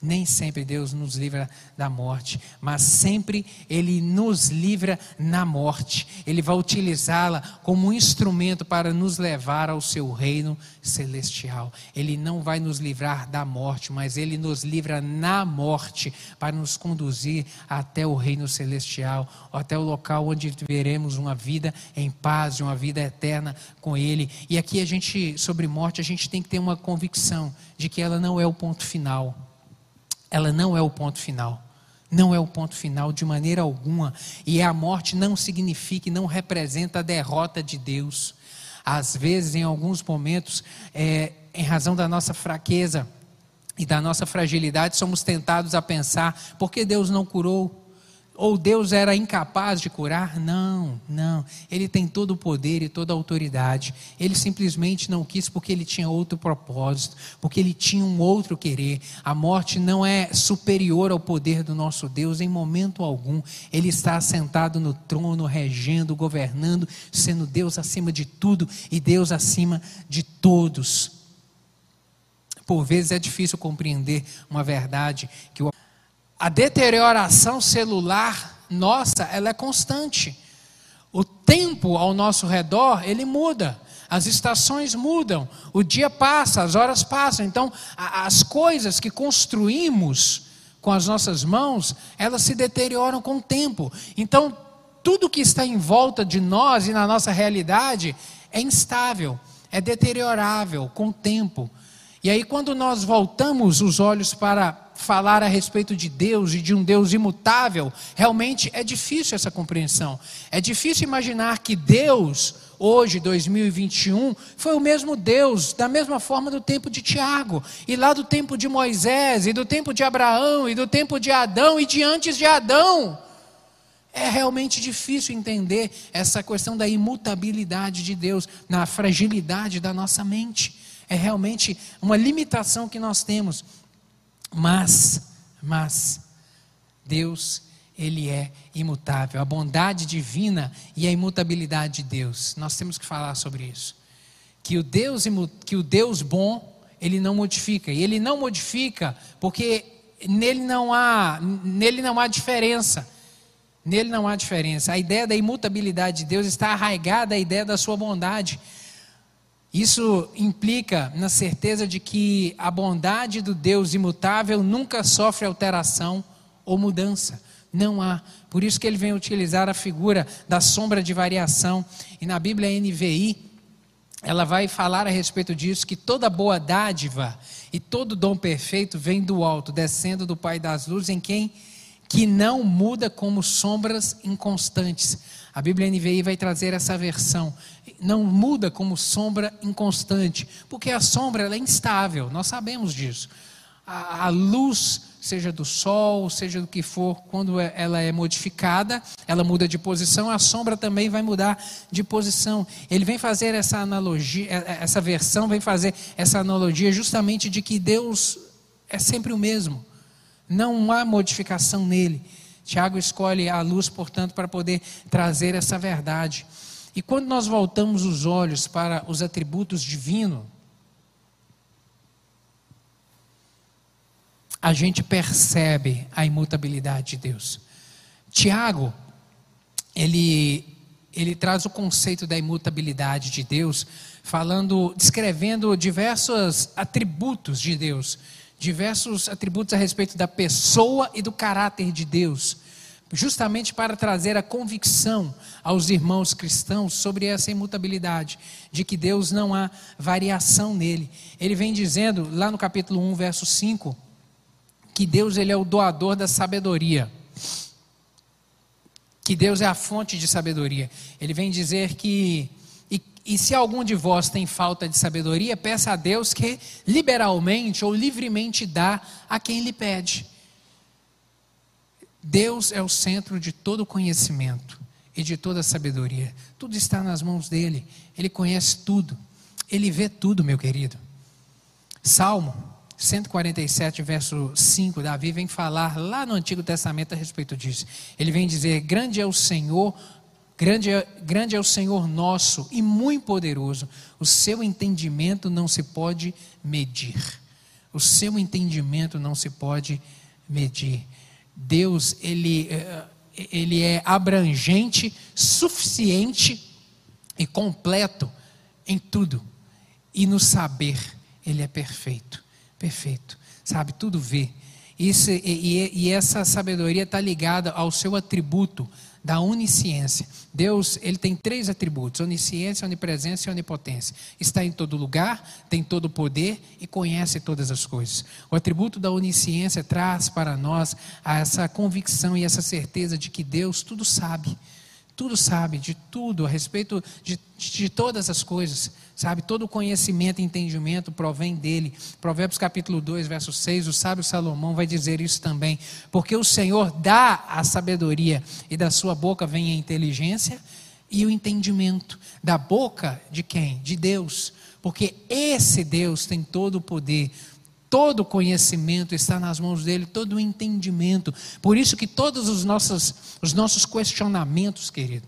Nem sempre Deus nos livra da morte, mas sempre Ele nos livra na morte. Ele vai utilizá-la como um instrumento para nos levar ao seu reino celestial. Ele não vai nos livrar da morte, mas Ele nos livra na morte para nos conduzir até o reino celestial, até o local onde veremos uma vida em paz, uma vida eterna com Ele. E aqui a gente, sobre morte, a gente tem que ter uma convicção de que ela não é o ponto final ela não é o ponto final. Não é o ponto final de maneira alguma. E a morte não significa e não representa a derrota de Deus. Às vezes, em alguns momentos, é, em razão da nossa fraqueza e da nossa fragilidade, somos tentados a pensar: por que Deus não curou? Ou Deus era incapaz de curar? Não, não. Ele tem todo o poder e toda a autoridade. Ele simplesmente não quis porque ele tinha outro propósito, porque ele tinha um outro querer. A morte não é superior ao poder do nosso Deus em momento algum. Ele está sentado no trono, regendo, governando, sendo Deus acima de tudo e Deus acima de todos. Por vezes é difícil compreender uma verdade que o a deterioração celular nossa, ela é constante. O tempo ao nosso redor, ele muda. As estações mudam, o dia passa, as horas passam. Então, as coisas que construímos com as nossas mãos, elas se deterioram com o tempo. Então, tudo que está em volta de nós e na nossa realidade é instável, é deteriorável com o tempo. E aí, quando nós voltamos os olhos para falar a respeito de Deus e de um Deus imutável, realmente é difícil essa compreensão. É difícil imaginar que Deus, hoje, 2021, foi o mesmo Deus, da mesma forma do tempo de Tiago, e lá do tempo de Moisés, e do tempo de Abraão, e do tempo de Adão, e de antes de Adão. É realmente difícil entender essa questão da imutabilidade de Deus na fragilidade da nossa mente. É realmente uma limitação que nós temos. Mas, mas, Deus, Ele é imutável. A bondade divina e a imutabilidade de Deus. Nós temos que falar sobre isso. Que o Deus, que o Deus bom, Ele não modifica. E Ele não modifica porque nele não há, nele não há diferença. Nele não há diferença. A ideia da imutabilidade de Deus está arraigada à ideia da sua bondade. Isso implica na certeza de que a bondade do Deus imutável nunca sofre alteração ou mudança. Não há. Por isso que ele vem utilizar a figura da sombra de variação. E na Bíblia NVI, ela vai falar a respeito disso, que toda boa dádiva e todo dom perfeito vem do alto, descendo do Pai das luzes, em quem que não muda como sombras inconstantes. A Bíblia NVI vai trazer essa versão. Não muda como sombra inconstante, porque a sombra é instável, nós sabemos disso. A, a, luz, seja do sol, seja do que for, quando é, ela é modificada, ela muda de posição, a sombra também vai mudar de posição. Ele vem fazer essa analogia, é, é, essa versão vem fazer essa analogia justamente de que Deus é sempre o mesmo. Não há modificação nele. Tiago escolhe a luz, portanto, para poder trazer essa verdade. E quando nós voltamos os olhos para os atributos divinos, a gente percebe a imutabilidade de Deus. Tiago, ele, ele traz o conceito da imutabilidade de Deus, falando, descrevendo diversos atributos de Deus diversos atributos a respeito da pessoa e do caráter de Deus, justamente para trazer a convicção aos irmãos cristãos sobre essa imutabilidade, de que Deus não há variação nele. Ele vem dizendo, lá no capítulo 1, verso 5, que Deus ele é o doador da sabedoria. Que Deus é a fonte de sabedoria. Ele vem dizer que e se algum de vós tem falta de sabedoria, peça a Deus que liberalmente ou livremente dá a quem lhe pede. Deus é o centro de todo conhecimento e de toda sabedoria. Tudo está nas mãos dele. Ele conhece tudo. Ele vê tudo, meu querido. Salmo 147, verso 5, Davi vem falar lá no Antigo Testamento a respeito disso. Ele vem dizer: Grande é o Senhor Grande é, grande é o Senhor nosso e muito poderoso. O seu entendimento não se pode medir. O seu entendimento não se pode medir. Deus, ele, eh, ele é abrangente, suficiente e completo em tudo. E no saber, ele é perfeito. Perfeito. Sabe, tudo vê. Isso, e, e, e essa sabedoria está ligada ao seu atributo da onisciência. Deus, ele tem três atributos: onisciência, onipresença e onipotência. Está em todo lugar, tem todo o poder e conhece todas as coisas. O atributo da onisciência traz para nós essa convicção e essa certeza de que Deus tudo sabe tudo sabe, de tudo, a respeito de, de todas as coisas, sabe? Todo conhecimento e entendimento provém dele. Provérbios capítulo 2, verso 6, o sábio Salomão vai dizer isso também. Porque o Senhor dá a sabedoria e da sua boca vem a inteligência e o entendimento. Da boca de quem? De Deus. Porque esse Deus tem todo o poder Todo conhecimento está nas mãos dele, todo o entendimento. Por isso que todos os nossos, os nossos questionamentos, querido,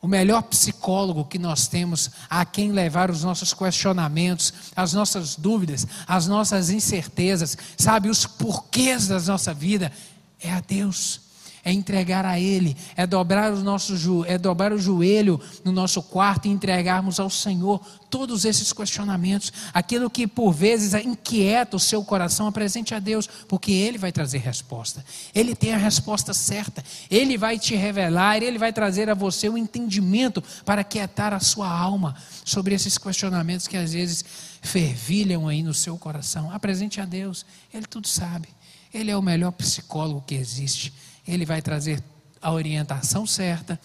o melhor psicólogo que nós temos a quem levar os nossos questionamentos, as nossas dúvidas, as nossas incertezas, sabe, os porquês da nossa vida, é a Deus é entregar a Ele, é dobrar o nosso é dobrar o joelho no nosso quarto e entregarmos ao Senhor todos esses questionamentos, aquilo que por vezes inquieta o seu coração, apresente a Deus, porque Ele vai trazer resposta. Ele tem a resposta certa. Ele vai te revelar, Ele vai trazer a você o entendimento para quietar a sua alma sobre esses questionamentos que às vezes fervilham aí no seu coração. Apresente a Deus. Ele tudo sabe. Ele é o melhor psicólogo que existe. Ele vai trazer a orientação certa,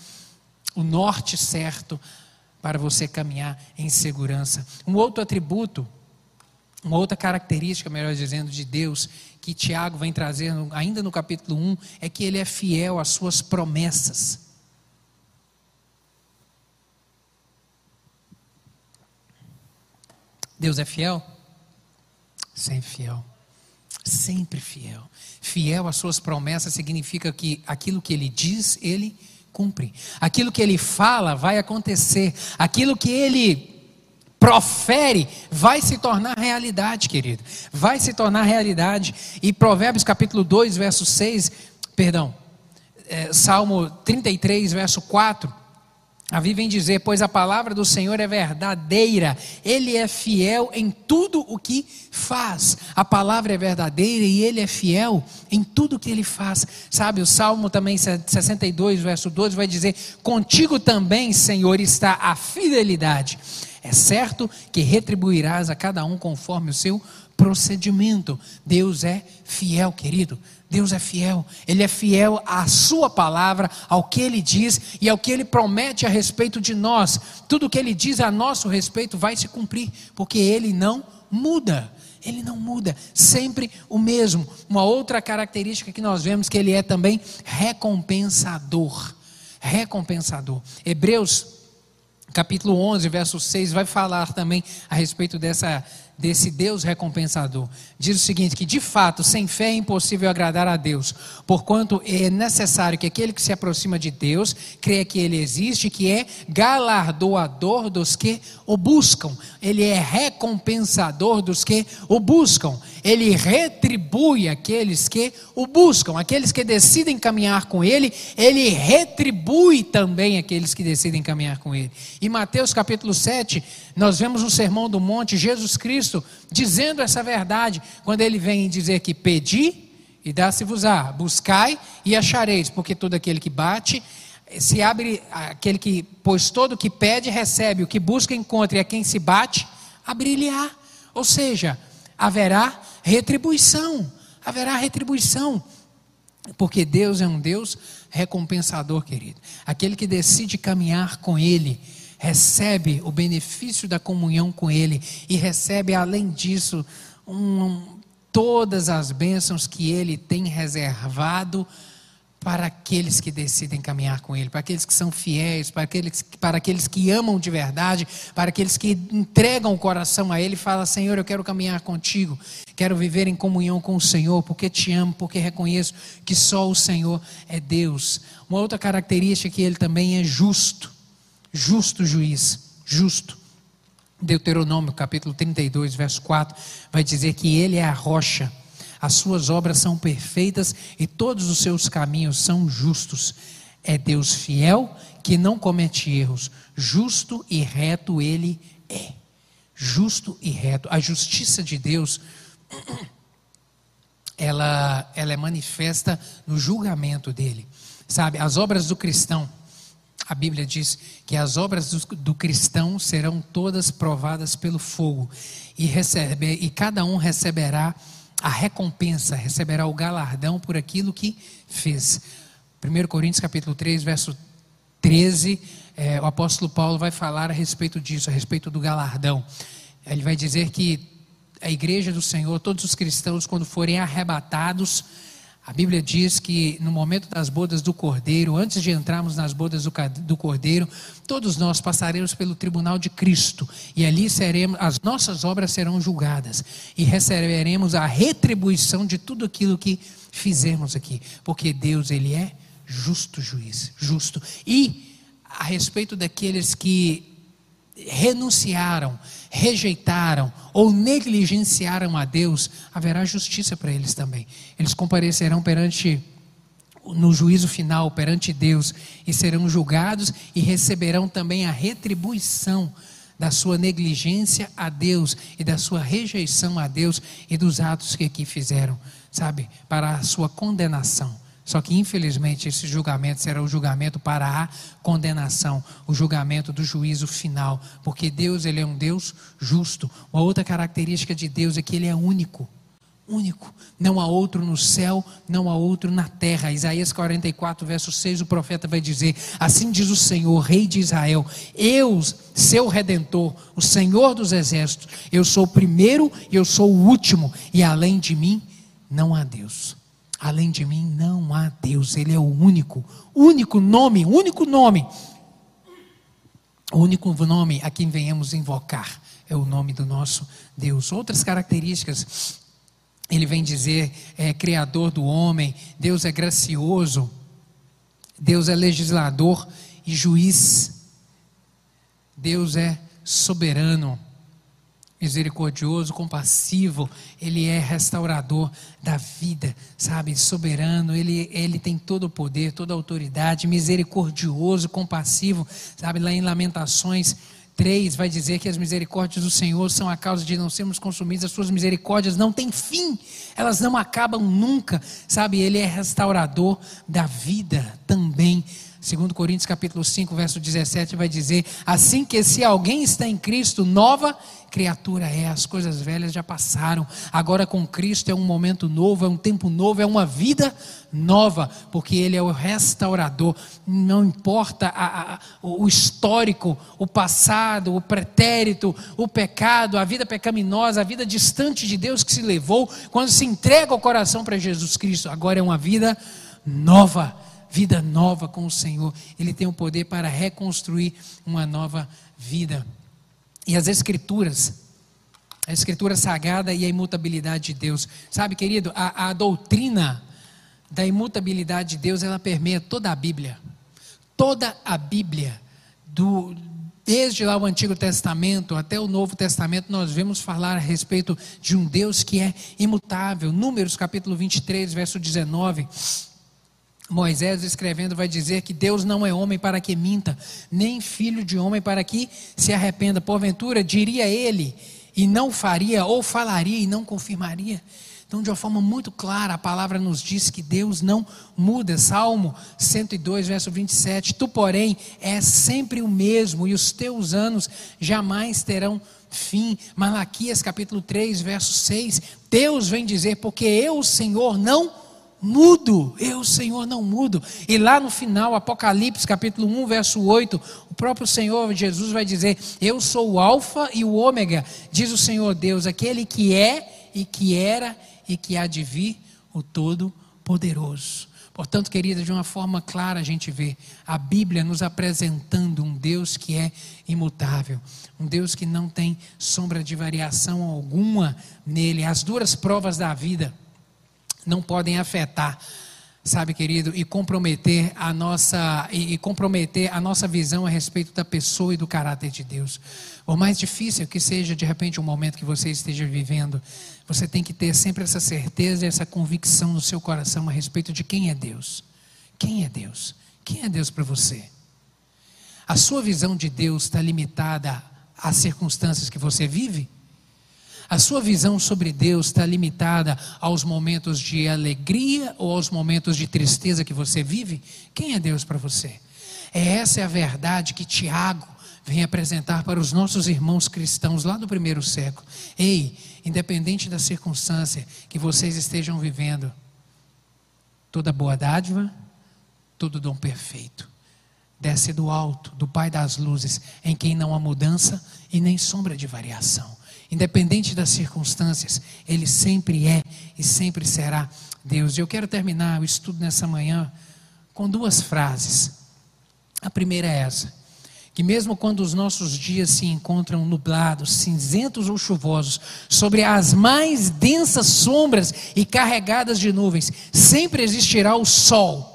o norte certo para você caminhar em segurança. Um outro atributo, uma outra característica, melhor dizendo, de Deus, que Tiago vem trazendo ainda no capítulo 1, é que ele é fiel às suas promessas. Deus é fiel? Sempre fiel sempre fiel. Fiel às suas promessas significa que aquilo que ele diz, ele cumpre. Aquilo que ele fala vai acontecer. Aquilo que ele profere vai se tornar realidade, querido. Vai se tornar realidade. E Provérbios capítulo 2, verso 6, perdão, é, Salmo 33, verso 4 Bíblia vem dizer: Pois a palavra do Senhor é verdadeira, Ele é fiel em tudo o que faz. A palavra é verdadeira e Ele é fiel em tudo o que Ele faz. Sabe, o Salmo também, 62, verso 12, vai dizer: Contigo também, Senhor, está a fidelidade. É certo que retribuirás a cada um conforme o seu procedimento. Deus é fiel, querido. Deus é fiel, Ele é fiel à Sua palavra, ao que Ele diz e ao que Ele promete a respeito de nós. Tudo o que Ele diz a nosso respeito vai se cumprir, porque Ele não muda. Ele não muda, sempre o mesmo. Uma outra característica que nós vemos que Ele é também recompensador. Recompensador. Hebreus capítulo 11, verso 6, vai falar também a respeito dessa desse Deus recompensador. Diz o seguinte: que de fato, sem fé é impossível agradar a Deus, porquanto é necessário que aquele que se aproxima de Deus creia que Ele existe, que é galardoador dos que o buscam, Ele é recompensador dos que o buscam, Ele retribui aqueles que o buscam, aqueles que decidem caminhar com Ele, Ele retribui também aqueles que decidem caminhar com Ele. Em Mateus capítulo 7, nós vemos no Sermão do Monte Jesus Cristo dizendo essa verdade, quando ele vem dizer que pedi e dá-se-vos-á, buscai e achareis, porque todo aquele que bate, se abre, aquele que, pois todo que pede recebe, o que busca encontra, e a quem se bate, abrir-lhe-á. Ou seja, haverá retribuição, haverá retribuição. Porque Deus é um Deus recompensador, querido. Aquele que decide caminhar com Ele, recebe o benefício da comunhão com Ele e recebe, além disso, um, todas as bênçãos que Ele tem reservado para aqueles que decidem caminhar com Ele, para aqueles que são fiéis, para aqueles, para aqueles que amam de verdade, para aqueles que entregam o coração a Ele e falam: Senhor, eu quero caminhar contigo, quero viver em comunhão com o Senhor, porque te amo, porque reconheço que só o Senhor é Deus. Uma outra característica é que Ele também é justo justo juiz, justo. Deuteronômio capítulo 32, verso 4, vai dizer que ele é a rocha, as suas obras são perfeitas e todos os seus caminhos são justos. É Deus fiel que não comete erros, justo e reto ele é. Justo e reto. A justiça de Deus ela, ela é manifesta no julgamento dele. Sabe, as obras do cristão, a Bíblia diz que as obras do, do cristão serão todas provadas pelo fogo e, e cada um receberá a recompensa, receberá o galardão por aquilo que fez. 1 Coríntios capítulo 3, verso 13, é, o apóstolo Paulo vai falar a respeito disso, a respeito do galardão. Ele vai dizer que a igreja do Senhor, todos os cristãos, quando forem arrebatados, a Bíblia diz que no momento das bodas do Cordeiro, antes de entrarmos nas bodas do Cordeiro, todos nós passaremos pelo tribunal de Cristo e ali seremos, as nossas obras serão julgadas e receberemos a retribuição de tudo aquilo que fizemos aqui, porque Deus ele é justo juiz, justo. E a respeito daqueles que renunciaram, rejeitaram ou negligenciaram a Deus, haverá justiça para eles também. Eles comparecerão perante no juízo final perante Deus e serão julgados e receberão também a retribuição da sua negligência a Deus e da sua rejeição a Deus e dos atos que aqui fizeram, sabe, para a sua condenação. Só que, infelizmente, esse julgamento será o julgamento para a condenação, o julgamento do juízo final, porque Deus ele é um Deus justo. Uma outra característica de Deus é que ele é único. Único. Não há outro no céu, não há outro na terra. Isaías 44, verso 6, o profeta vai dizer: Assim diz o Senhor, Rei de Israel: Eu, seu redentor, o Senhor dos exércitos, eu sou o primeiro e eu sou o último, e além de mim não há Deus. Além de mim não há Deus, Ele é o único, único nome, único nome. O único nome a quem venhamos invocar é o nome do nosso Deus. Outras características, ele vem dizer, é criador do homem, Deus é gracioso, Deus é legislador e juiz, Deus é soberano misericordioso, compassivo, ele é restaurador da vida, sabe, soberano, ele, ele tem todo o poder, toda a autoridade, misericordioso, compassivo, sabe, lá em Lamentações 3 vai dizer que as misericórdias do Senhor são a causa de não sermos consumidos, as suas misericórdias não têm fim, elas não acabam nunca, sabe, ele é restaurador da vida também, Segundo Coríntios capítulo 5, verso 17 vai dizer: "Assim que se alguém está em Cristo, nova criatura é, as coisas velhas já passaram. Agora com Cristo é um momento novo, é um tempo novo, é uma vida nova, porque ele é o restaurador. Não importa a, a, o histórico, o passado, o pretérito, o pecado, a vida pecaminosa, a vida distante de Deus que se levou quando se entrega o coração para Jesus Cristo. Agora é uma vida nova vida nova com o Senhor. Ele tem o poder para reconstruir uma nova vida. E as Escrituras, a Escritura Sagrada e a imutabilidade de Deus. Sabe, querido, a, a doutrina da imutabilidade de Deus, ela permeia toda a Bíblia. Toda a Bíblia, do, desde lá o Antigo Testamento até o Novo Testamento, nós vemos falar a respeito de um Deus que é imutável. Números capítulo 23, verso 19. Moisés escrevendo vai dizer que Deus não é homem para que minta, nem filho de homem para que se arrependa. Porventura, diria ele, e não faria, ou falaria e não confirmaria. Então, de uma forma muito clara, a palavra nos diz que Deus não muda. Salmo 102, verso 27. Tu, porém, és sempre o mesmo, e os teus anos jamais terão fim. Malaquias capítulo 3, verso 6. Deus vem dizer: Porque eu, Senhor, não mudo, eu, Senhor, não mudo. E lá no final, Apocalipse, capítulo 1, verso 8, o próprio Senhor Jesus vai dizer: Eu sou o Alfa e o Ômega, diz o Senhor Deus, aquele que é e que era e que há de vir, o Todo-Poderoso. Portanto, querida, de uma forma clara a gente vê a Bíblia nos apresentando um Deus que é imutável, um Deus que não tem sombra de variação alguma nele. As duras provas da vida não podem afetar, sabe, querido, e comprometer a nossa e, comprometer a nossa visão a respeito da pessoa e do caráter de Deus. Por mais difícil que seja de repente um momento que você esteja vivendo, você tem que ter sempre essa certeza e essa convicção no seu coração a respeito de quem é Deus. Quem é Deus? Quem é Deus para você? A sua visão de Deus está limitada às circunstâncias que você vive? A sua visão sobre Deus está limitada aos momentos de alegria ou aos momentos de tristeza que você vive? Quem é Deus para você? É essa é a verdade que Tiago vem apresentar para os nossos irmãos cristãos lá do primeiro século. Ei, independente da circunstância que vocês estejam vivendo, toda boa dádiva, todo dom perfeito desce do alto, do Pai das luzes, em quem não há mudança e nem sombra de variação. Independente das circunstâncias, Ele sempre é e sempre será Deus. E eu quero terminar o estudo nessa manhã com duas frases. A primeira é essa: que mesmo quando os nossos dias se encontram nublados, cinzentos ou chuvosos, sobre as mais densas sombras e carregadas de nuvens, sempre existirá o sol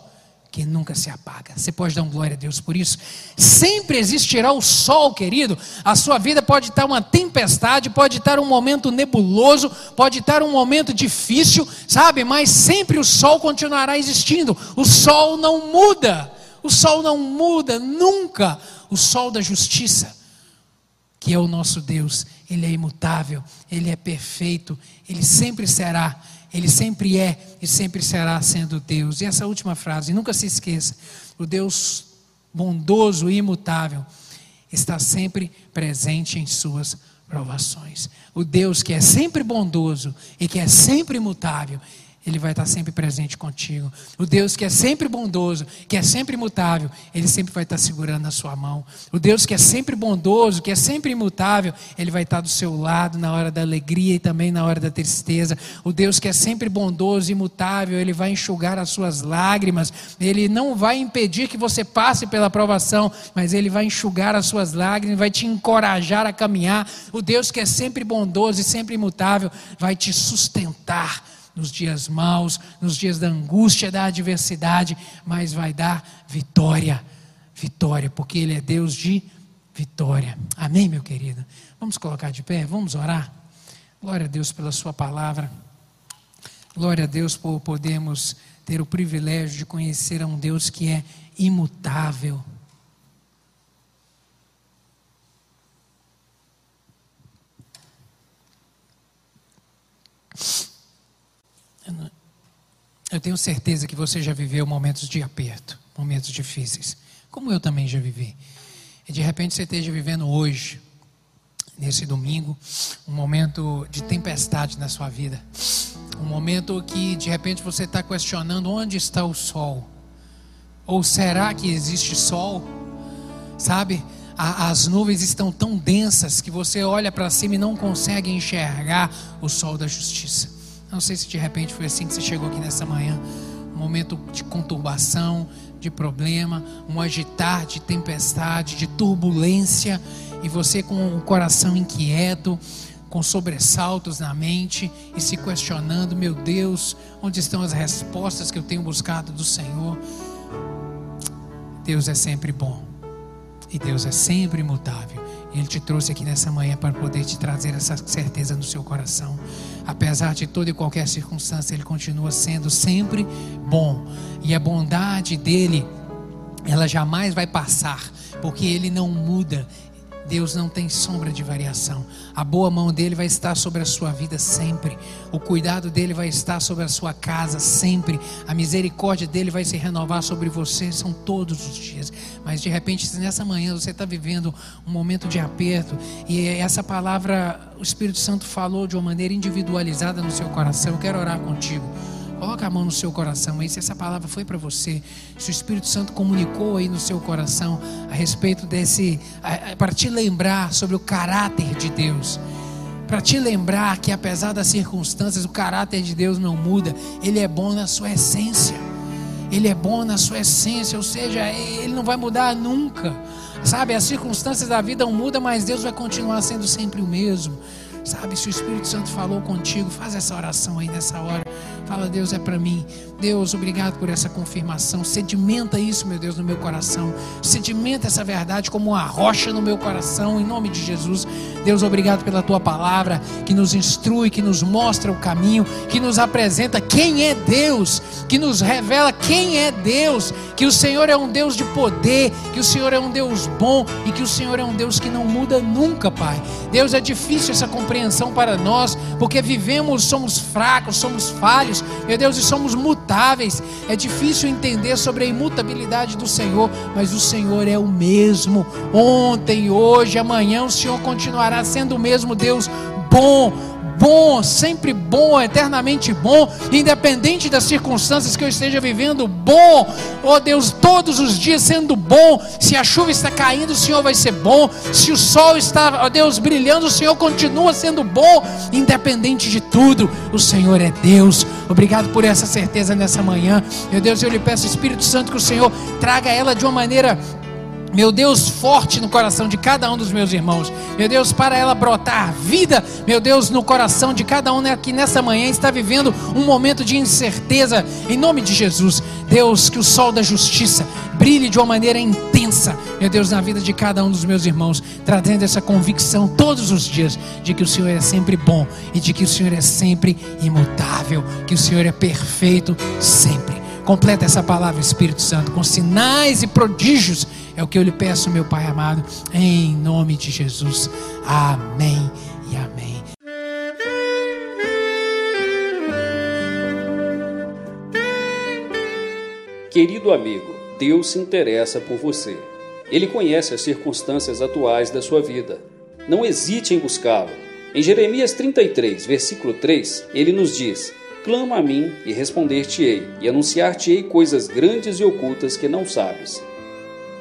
que nunca se apaga. Você pode dar um glória a Deus por isso? Sempre existirá o sol, querido. A sua vida pode estar uma tempestade, pode estar um momento nebuloso, pode estar um momento difícil, sabe? Mas sempre o sol continuará existindo. O sol não muda. O sol não muda nunca. O sol da justiça, que é o nosso Deus, ele é imutável, ele é perfeito, ele sempre será ele sempre é e sempre será sendo Deus. E essa última frase, nunca se esqueça: o Deus bondoso e imutável está sempre presente em suas provações. O Deus que é sempre bondoso e que é sempre imutável ele vai estar sempre presente contigo. O Deus que é sempre bondoso, que é sempre imutável, Ele sempre vai estar segurando a sua mão. O Deus que é sempre bondoso, que é sempre imutável, Ele vai estar do seu lado na hora da alegria e também na hora da tristeza. O Deus que é sempre bondoso e imutável, Ele vai enxugar as suas lágrimas. Ele não vai impedir que você passe pela provação, mas Ele vai enxugar as suas lágrimas, vai te encorajar a caminhar. O Deus que é sempre bondoso e sempre imutável, vai te sustentar nos dias maus, nos dias da angústia, da adversidade, mas vai dar vitória. Vitória, porque Ele é Deus de vitória. Amém, meu querido? Vamos colocar de pé, vamos orar. Glória a Deus pela Sua palavra. Glória a Deus por podermos ter o privilégio de conhecer a um Deus que é imutável. Eu tenho certeza que você já viveu momentos de aperto, momentos difíceis, como eu também já vivi. E de repente você esteja vivendo hoje, nesse domingo, um momento de tempestade na sua vida. Um momento que de repente você está questionando onde está o sol. Ou será que existe sol? Sabe? as nuvens estão tão densas que você olha para cima e não consegue enxergar o sol da justiça. Não sei se de repente foi assim que você chegou aqui nessa manhã. Um momento de conturbação, de problema, um agitar de tempestade, de turbulência, e você com o coração inquieto, com sobressaltos na mente e se questionando: meu Deus, onde estão as respostas que eu tenho buscado do Senhor? Deus é sempre bom e Deus é sempre imutável. Ele te trouxe aqui nessa manhã para poder te trazer essa certeza no seu coração. Apesar de toda e qualquer circunstância, Ele continua sendo sempre bom. E a bondade dele, ela jamais vai passar, porque Ele não muda, Deus não tem sombra de variação. A boa mão dele vai estar sobre a sua vida sempre. O cuidado dele vai estar sobre a sua casa sempre. A misericórdia dele vai se renovar sobre você. São todos os dias. Mas de repente, nessa manhã você está vivendo um momento de aperto e essa palavra o Espírito Santo falou de uma maneira individualizada no seu coração, eu quero orar contigo. Coloca a mão no seu coração aí, se essa palavra foi para você, se o Espírito Santo comunicou aí no seu coração a respeito desse, para te lembrar sobre o caráter de Deus, para te lembrar que apesar das circunstâncias, o caráter de Deus não muda, Ele é bom na sua essência, Ele é bom na sua essência, ou seja, Ele não vai mudar nunca, sabe? As circunstâncias da vida não mudam, mas Deus vai continuar sendo sempre o mesmo. Sabe, se o Espírito Santo falou contigo, faz essa oração aí nessa hora. Fala, Deus, é para mim. Deus, obrigado por essa confirmação. Sedimenta isso, meu Deus, no meu coração. Sedimenta essa verdade como uma rocha no meu coração, em nome de Jesus. Deus, obrigado pela tua palavra que nos instrui, que nos mostra o caminho, que nos apresenta quem é Deus, que nos revela quem é Deus, que o Senhor é um Deus de poder, que o Senhor é um Deus bom e que o Senhor é um Deus que não muda nunca, Pai. Deus, é difícil essa compreensão para nós, porque vivemos, somos fracos, somos falhos, meu Deus, e somos mutáveis. É difícil entender sobre a imutabilidade do Senhor, mas o Senhor é o mesmo. Ontem, hoje, amanhã, o Senhor continuará sendo o mesmo Deus bom, bom, sempre bom, eternamente bom, independente das circunstâncias que eu esteja vivendo, bom, oh Deus, todos os dias sendo bom. Se a chuva está caindo, o Senhor vai ser bom. Se o sol está, oh Deus, brilhando, o Senhor continua sendo bom, independente de tudo. O Senhor é Deus. Obrigado por essa certeza nessa manhã. Meu Deus, eu lhe peço, Espírito Santo, que o Senhor traga ela de uma maneira meu Deus, forte no coração de cada um dos meus irmãos. Meu Deus, para ela brotar vida, meu Deus, no coração de cada um que nessa manhã está vivendo um momento de incerteza, em nome de Jesus. Deus, que o sol da justiça brilhe de uma maneira intensa, meu Deus, na vida de cada um dos meus irmãos, trazendo essa convicção todos os dias de que o Senhor é sempre bom e de que o Senhor é sempre imutável, que o Senhor é perfeito sempre. Completa essa palavra, Espírito Santo, com sinais e prodígios é o que eu lhe peço, meu Pai amado, em nome de Jesus. Amém e amém. Querido amigo, Deus se interessa por você. Ele conhece as circunstâncias atuais da sua vida. Não hesite em buscá-lo. Em Jeremias 33, versículo 3, ele nos diz: Clama a mim e responder-te-ei, e anunciar-te-ei coisas grandes e ocultas que não sabes.